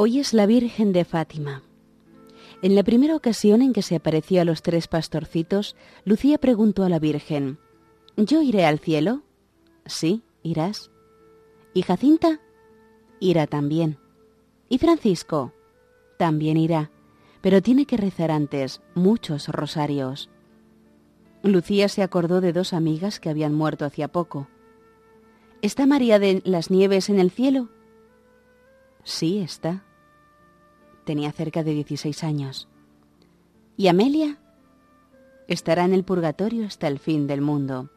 Hoy es la Virgen de Fátima. En la primera ocasión en que se apareció a los tres pastorcitos, Lucía preguntó a la Virgen, ¿Yo iré al cielo? Sí, irás. ¿Y Jacinta? Irá también. ¿Y Francisco? También irá, pero tiene que rezar antes muchos rosarios. Lucía se acordó de dos amigas que habían muerto hacía poco. ¿Está María de las Nieves en el cielo? Sí, está. Tenía cerca de 16 años. ¿Y Amelia? Estará en el purgatorio hasta el fin del mundo.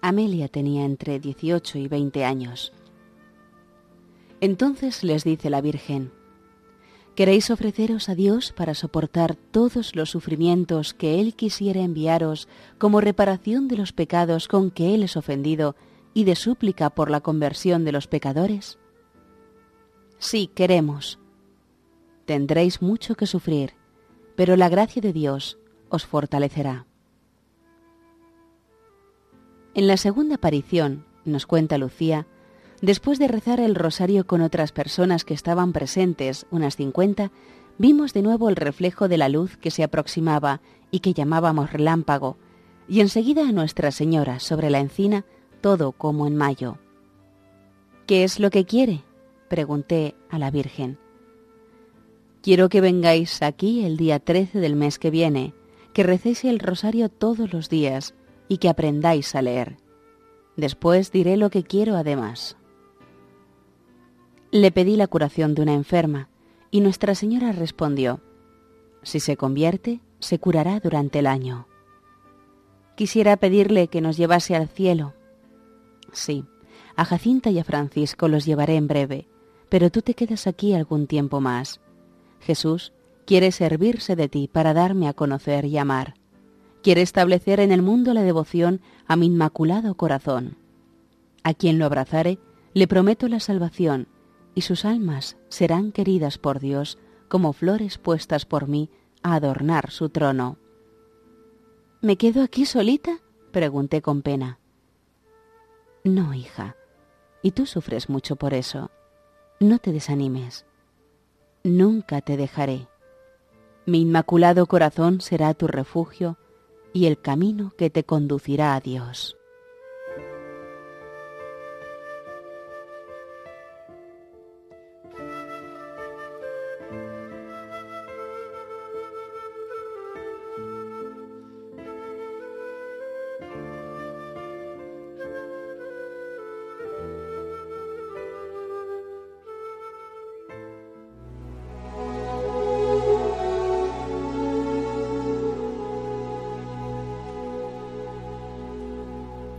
Amelia tenía entre 18 y 20 años. Entonces les dice la Virgen, ¿queréis ofreceros a Dios para soportar todos los sufrimientos que Él quisiera enviaros como reparación de los pecados con que Él es ofendido y de súplica por la conversión de los pecadores? Sí, queremos, tendréis mucho que sufrir, pero la gracia de Dios os fortalecerá. En la segunda aparición, nos cuenta Lucía, después de rezar el rosario con otras personas que estaban presentes, unas cincuenta, vimos de nuevo el reflejo de la luz que se aproximaba y que llamábamos relámpago, y enseguida a Nuestra Señora sobre la encina, todo como en mayo. ¿Qué es lo que quiere? pregunté a la Virgen. Quiero que vengáis aquí el día 13 del mes que viene, que recéis el rosario todos los días y que aprendáis a leer. Después diré lo que quiero además. Le pedí la curación de una enferma y Nuestra Señora respondió, si se convierte, se curará durante el año. Quisiera pedirle que nos llevase al cielo. Sí, a Jacinta y a Francisco los llevaré en breve, pero tú te quedas aquí algún tiempo más. Jesús quiere servirse de ti para darme a conocer y amar. Quiere establecer en el mundo la devoción a mi inmaculado corazón. A quien lo abrazare, le prometo la salvación, y sus almas serán queridas por Dios como flores puestas por mí a adornar su trono. ¿Me quedo aquí solita? pregunté con pena. No, hija, y tú sufres mucho por eso. No te desanimes nunca te dejaré. Mi inmaculado corazón será tu refugio y el camino que te conducirá a Dios.